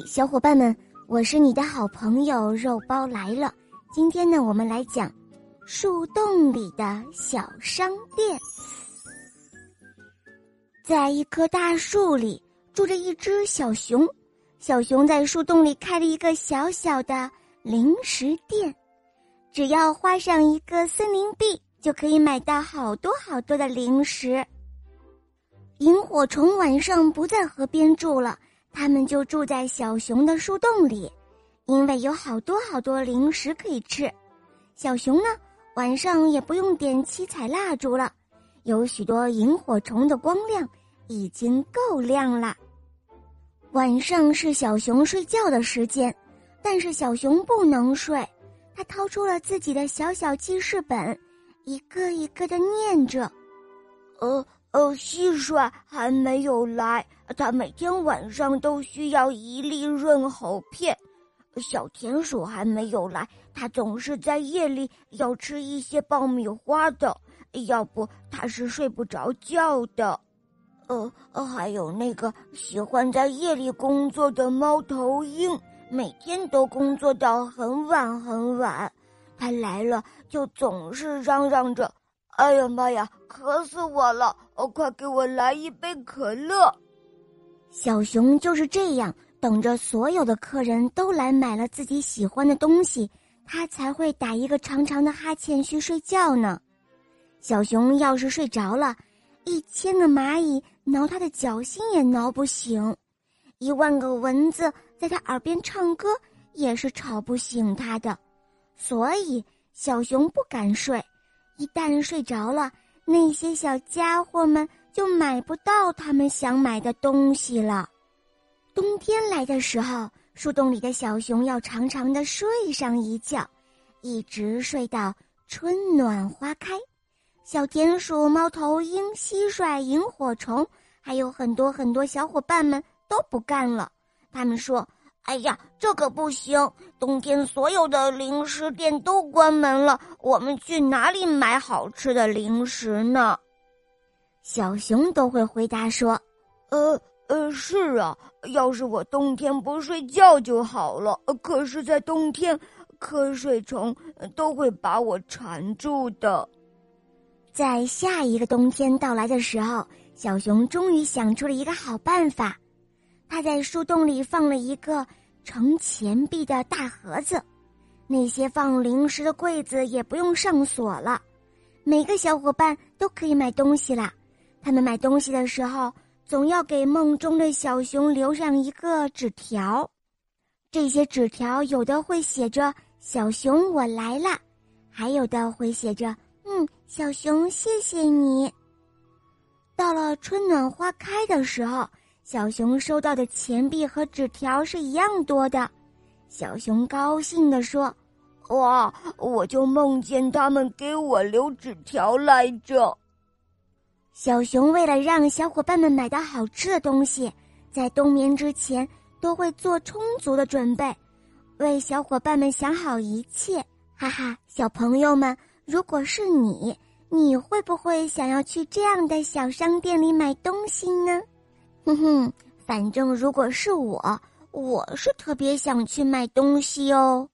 小伙伴们，我是你的好朋友肉包来了。今天呢，我们来讲树洞里的小商店。在一棵大树里住着一只小熊，小熊在树洞里开了一个小小的零食店，只要花上一个森林币，就可以买到好多好多的零食。萤火虫晚上不在河边住了。他们就住在小熊的树洞里，因为有好多好多零食可以吃。小熊呢，晚上也不用点七彩蜡烛了，有许多萤火虫的光亮已经够亮了。晚上是小熊睡觉的时间，但是小熊不能睡，他掏出了自己的小小记事本，一个一个的念着：“呃。”呃，蟋蟀还没有来，它每天晚上都需要一粒润喉片。小田鼠还没有来，它总是在夜里要吃一些爆米花的，要不它是睡不着觉的。呃，还有那个喜欢在夜里工作的猫头鹰，每天都工作到很晚很晚，它来了就总是嚷嚷着。哎呀妈呀，渴死我了！快给我来一杯可乐。小熊就是这样，等着所有的客人都来买了自己喜欢的东西，他才会打一个长长的哈欠去睡觉呢。小熊要是睡着了，一千个蚂蚁挠他的脚心也挠不醒，一万个蚊子在他耳边唱歌也是吵不醒他的，所以小熊不敢睡。一旦睡着了，那些小家伙们就买不到他们想买的东西了。冬天来的时候，树洞里的小熊要长长的睡上一觉，一直睡到春暖花开。小田鼠、猫头鹰、蟋蟀、萤火虫，还有很多很多小伙伴们都不干了，他们说。哎呀，这可不行！冬天所有的零食店都关门了，我们去哪里买好吃的零食呢？小熊都会回答说：“呃呃，是啊，要是我冬天不睡觉就好了。可是，在冬天，瞌睡虫都会把我缠住的。”在下一个冬天到来的时候，小熊终于想出了一个好办法。他在树洞里放了一个盛钱币的大盒子，那些放零食的柜子也不用上锁了，每个小伙伴都可以买东西啦。他们买东西的时候，总要给梦中的小熊留上一个纸条，这些纸条有的会写着“小熊我来啦”，还有的会写着“嗯，小熊谢谢你”。到了春暖花开的时候。小熊收到的钱币和纸条是一样多的，小熊高兴地说：“哇，我就梦见他们给我留纸条来着。”小熊为了让小伙伴们买到好吃的东西，在冬眠之前都会做充足的准备，为小伙伴们想好一切。哈哈，小朋友们，如果是你，你会不会想要去这样的小商店里买东西呢？哼哼，反正如果是我，我是特别想去买东西哦。